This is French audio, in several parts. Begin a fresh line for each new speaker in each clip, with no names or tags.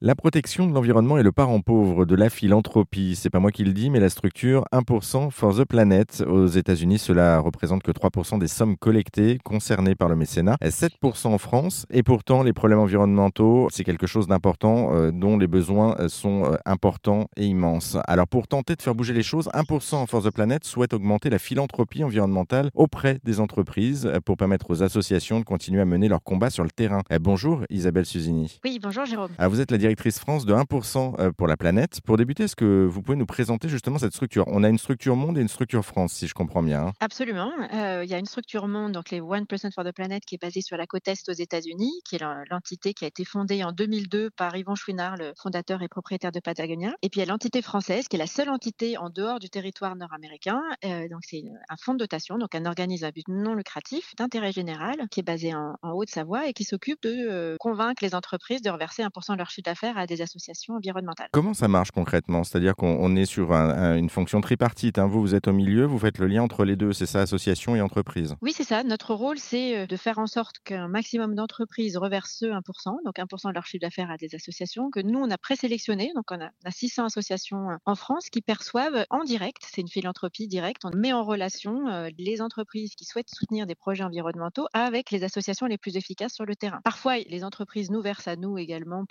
La protection de l'environnement est le parent pauvre de la philanthropie. C'est pas moi qui le dis, mais la structure 1% for the planet. Aux États-Unis, cela représente que 3% des sommes collectées concernées par le mécénat, 7% en France. Et pourtant, les problèmes environnementaux, c'est quelque chose d'important euh, dont les besoins euh, sont euh, importants et immenses. Alors, pour tenter de faire bouger les choses, 1% for the planet souhaite augmenter la philanthropie environnementale auprès des entreprises pour permettre aux associations de continuer à mener leur combat sur le terrain. bonjour, Isabelle Susini.
Oui, bonjour, Jérôme.
Alors, vous êtes la directrice France de 1% euh, pour la planète. Pour débuter, est-ce que vous pouvez nous présenter justement cette structure? On a une structure monde et une structure France, si je comprends bien. Hein.
Absolument. Euh, il y a une structure monde, donc les 1% for the Planet, qui est basée sur la côte Est aux États-Unis, qui est l'entité qui a été fondée en 2002 par Yvon Chouinard, le fondateur et propriétaire de Patagonia. Et puis il y a l'entité française, qui est la seule entité en dehors du territoire nord-américain. Euh, donc c'est un fonds de dotation, donc un organisme à but non lucratif d'intérêt général, qui est basé en, Haute-Savoie et qui s'occupe de convaincre les entreprises de reverser 1% de leur chiffre d'affaires à des associations environnementales.
Comment ça marche concrètement? C'est-à-dire qu'on est sur une fonction tripartite. Hein. Vous, vous êtes au milieu, vous faites le lien entre les deux, c'est ça, association et entreprise?
Oui, c'est ça. Notre rôle, c'est euh, de faire en sorte qu'un maximum d'entreprises reversent 1%, donc 1% de leur chiffre d'affaires à des associations que nous, on a présélectionnées. Donc, on a, 600 associations euh, en France qui perçoivent en direct, c'est une philanthropie directe, on met en relation euh, les entreprises qui souhaitent soutenir des projets environnementaux avec les associations les plus efficaces sur le terrain. Parfois, les entreprises nous versent à nous également,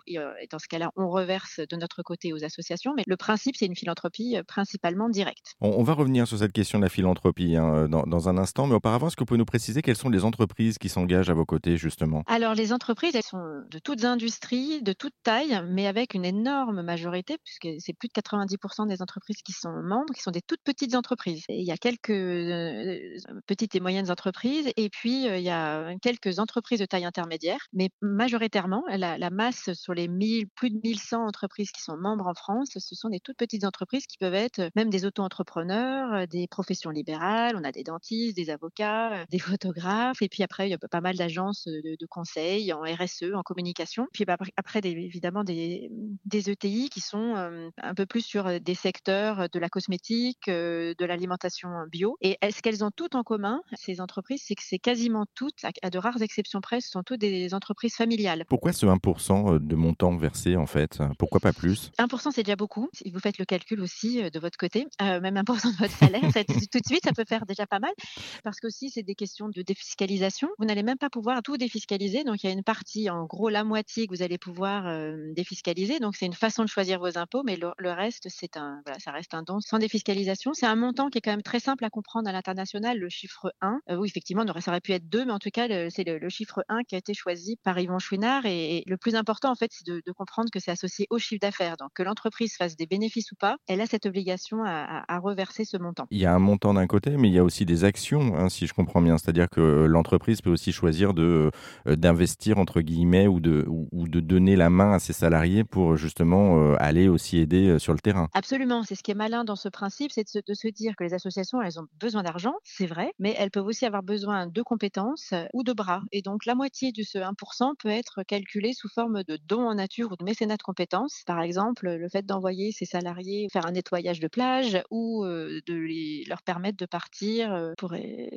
dans ce cas-là, on reverse de notre côté aux associations. Mais le principe, c'est une philanthropie euh, principalement directe.
On, va revenir sur cette question de la philanthropie hein, euh, dans, un instant. Mais auparavant, est-ce que vous pouvez nous préciser quelles sont les entreprises qui s'engagent à vos côtés, justement?
Alors, les entreprises, elles sont de toutes industries, de toutes tailles, mais avec une énorme majorité, puisque c'est plus de 90% des entreprises qui sont membres, qui sont des toutes petites entreprises. il y a quelques euh, petites et moyennes entreprises, et puis il y a quelques entreprises de taille intermédiaire, mais majoritairement, la, la masse sur les 1000 plus de 1100 entreprises qui sont membres en France. Ce sont des toutes petites entreprises qui peuvent être euh, même des auto-entrepreneurs, euh, des professions libérales. On a des dentistes, des avocats, euh, des photographes. Et puis après, il y a pas mal d'agences de, conseil en RSE, en communication. Puis après, évidemment, des, des, ETI qui sont un peu plus sur des secteurs de la cosmétique, de l'alimentation bio. Et ce qu'elles ont toutes en commun, ces entreprises, c'est que c'est quasiment toutes, à de rares exceptions près, ce sont toutes des entreprises familiales.
Pourquoi ce 1% de montant en fait Pourquoi pas plus?
1%, c'est déjà beaucoup. Si vous faites le calcul aussi euh, de votre côté, euh, même 1% de votre salaire, tout de suite, ça peut faire déjà pas mal. Parce que aussi, c'est des questions de défiscalisation. Vous n'allez même pas pouvoir tout défiscaliser. Donc, il y a une partie, en gros, la moitié que vous allez pouvoir euh, défiscaliser. Donc, c'est une façon de choisir vos impôts, mais le, reste, c'est un, ça reste un don sans défiscalisation. C'est un montant qui est quand même très simple à comprendre à l'international, le chiffre 1. oui, effectivement, ça aurait pu être 2, mais en tout cas, c'est le, chiffre 1 qui a été choisi par Yvon Chouinard. Et, le plus important, en fait, c'est de, de comprendre comprendre que c'est associé au chiffre d'affaires. Donc, que l'entreprise fasse des bénéfices ou pas, elle a cette obligation à, reverser ce montant.
Il y a un montant d'un côté, mais il y a aussi des actions, hein, si je comprends bien. C'est-à-dire que l'entreprise peut aussi choisir de euh, d'investir entre guillemets ou de ou, de donner la main à ses salariés pour justement euh, aller aussi aider euh, sur le terrain.
Absolument, c'est ce qui est malin dans ce principe, c'est de, de se, dire que les associations, elles ont besoin d'argent, c'est vrai, mais elles peuvent aussi avoir besoin de compétences ou de bras. Et donc la moitié de ce 1% peut être calculée sous forme de dons en nature de mécénat de compétences. Par exemple, le fait d'envoyer ses salariés faire un nettoyage de plage ou de leur permettre de partir pour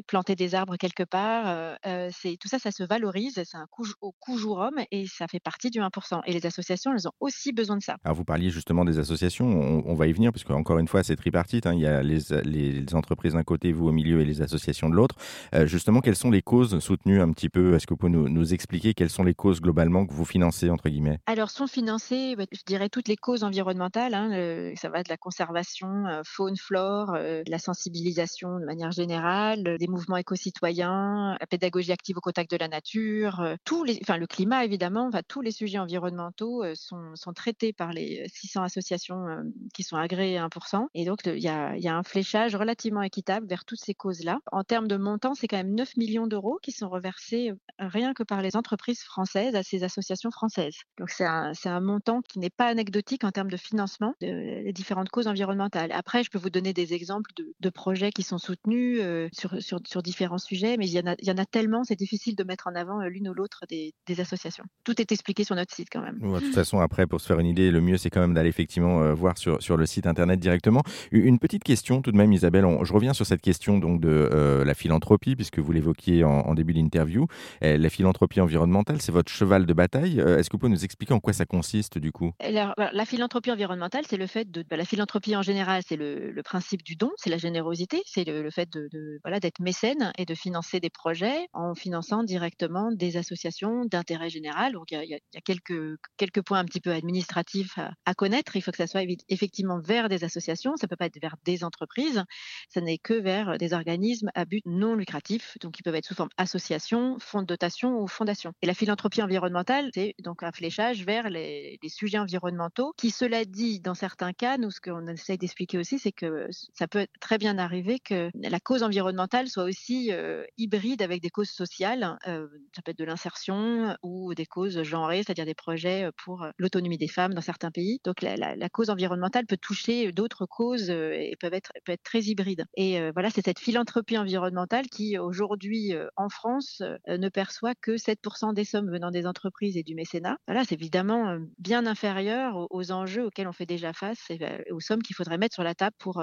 planter des arbres quelque part. c'est tout ça, ça se valorise. C'est un coût au coût jour homme et ça fait partie du 1%. Et les associations, elles ont aussi besoin de ça.
Alors vous parliez justement des associations. On, va y venir parce qu'encore une fois, c'est tripartite. Hein. Il y a les, les, entreprises d'un côté, vous au milieu et les associations de l'autre. justement, quelles sont les causes soutenues un petit peu? Est-ce que vous pouvez nous, nous, expliquer quelles sont les causes globalement que vous financez entre guillemets?
Alors, sont financer, bah, je dirais, toutes les causes environnementales. Hein, ça va de la conservation, euh, faune, flore, euh, de la sensibilisation de manière générale, euh, des mouvements éco-citoyens, la pédagogie active au contact de la nature, les, enfin, le climat évidemment, enfin, tous les sujets environnementaux sont, sont, traités par les 600 associations qui sont agréées à 1%. Et donc, il y a, y a, un fléchage relativement équitable vers toutes ces causes-là. En termes de montant, c'est quand même 9 millions d'euros qui sont reversés rien que par les entreprises françaises à ces associations françaises. Donc, c'est un, un montant qui n'est pas anecdotique en termes de financement des différentes causes environnementales. Après, je peux vous donner des exemples de, projets qui sont soutenus euh, sur, différents sujets, mais il y en a, tellement, c'est difficile de mettre en avant euh, l'une ou l'autre des, associations. Tout est expliqué sur notre site quand même.
de toute façon, après, pour se faire une idée, le mieux, c'est quand même d'aller effectivement euh, voir sur, le site internet directement. Une petite question tout de même, Isabelle, je reviens sur cette question donc de la philanthropie, puisque vous l'évoquiez en, en, début d'interview. la philanthropie environnementale, c'est votre cheval de bataille. Est-ce que vous pouvez nous expliquer en quoi consiste du coup?
Alors, La philanthropie environnementale, c'est le fait de... Bah, la philanthropie en général, c'est le, principe du don, c'est la générosité, c'est le, fait d'être mécène et de financer des projets en finançant directement des associations d'intérêt général. Donc il y a, quelques, points un petit peu administratifs à, connaître. Il faut que ça soit effectivement vers des associations, ça peut pas être vers des entreprises, ça n'est que vers des organismes à but non lucratif, donc ils peuvent être sous forme association, fonds de dotation ou fondation. Et la philanthropie environnementale, c'est donc un fléchage vers les, sujets environnementaux, qui cela dit, dans certains cas, nous ce qu'on essaye d'expliquer aussi, c'est que ça peut très bien arriver que la cause environnementale soit aussi euh, hybride avec des causes sociales, euh, ça peut être de l'insertion ou des causes genrées, c'est-à-dire des projets pour l'autonomie des femmes dans certains pays. Donc la, cause environnementale peut toucher d'autres causes euh, et peuvent être, peut être très hybride. Et voilà, c'est cette philanthropie environnementale qui aujourd'hui en France ne perçoit que 7% des sommes venant des entreprises et du mécénat. Voilà, c'est évidemment bien inférieur aux, enjeux auxquels on fait déjà face et aux sommes qu'il faudrait mettre sur la table pour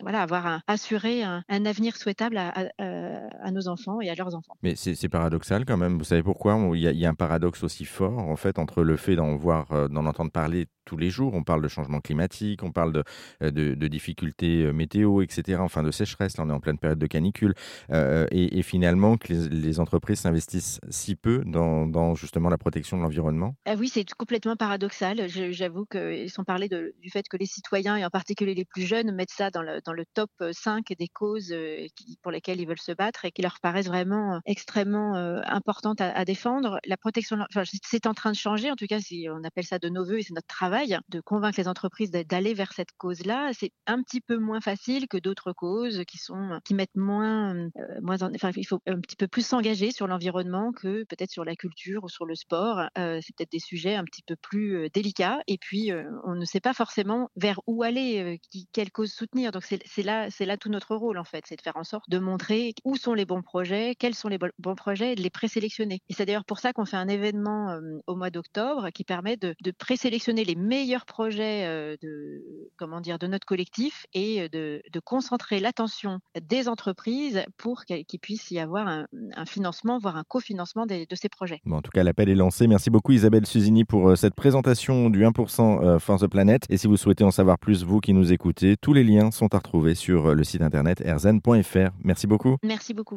voilà, avoir un, assurer un, avenir souhaitable à, à, nos enfants et à leurs enfants.
Mais c'est paradoxal quand même. Vous savez pourquoi? Il y, a, il y, a, un paradoxe aussi fort en fait entre le fait d'en voir, d'en entendre parler tous les jours. On parle de changement climatique, on parle de, de, difficultés météo, etc. Enfin, de sécheresse. Là, on est en pleine période de canicule. Euh, et, finalement, que les, entreprises s'investissent si peu dans, justement la protection de l'environnement?
Ah Oui, c'est complètement paradoxal. J'avoue qu'ils sont parlé du fait que les citoyens, et en particulier les plus jeunes, mettent ça dans le, top 5 des causes pour lesquelles ils veulent se battre et qui leur paraissent vraiment extrêmement importantes à, défendre. La protection, c'est en train de changer. En tout cas, si on appelle ça de nos voeux et c'est notre travail de convaincre les entreprises d'aller vers cette cause-là. C'est un petit peu moins facile que d'autres causes qui sont qui mettent moins, euh, moins enfin, il faut un petit peu plus s'engager sur l'environnement que peut-être sur la culture ou sur le sport. Euh, c'est peut-être des sujets un petit peu plus délicats. Et puis, on ne sait pas forcément vers où aller, qui, quelle cause soutenir. Donc, c'est là, là tout notre rôle en fait, c'est de faire en sorte de montrer où sont les bons projets, quels sont les bons projets, et de les présélectionner. Et c'est d'ailleurs pour ça qu'on fait un événement au mois d'octobre qui permet de, présélectionner les meilleurs projets de, comment dire, de notre collectif et de, concentrer l'attention des entreprises pour qu'il puisse y avoir un, financement, voire un cofinancement de ces projets.
Bon, en tout cas, l'appel est lancé. Merci beaucoup Isabelle Susini pour euh, cette présentation du 1% For the Planet. Et si vous souhaitez en savoir plus, vous qui nous écoutez, tous les liens sont à retrouver sur le site internet erzen.fr. Merci beaucoup.
Merci beaucoup.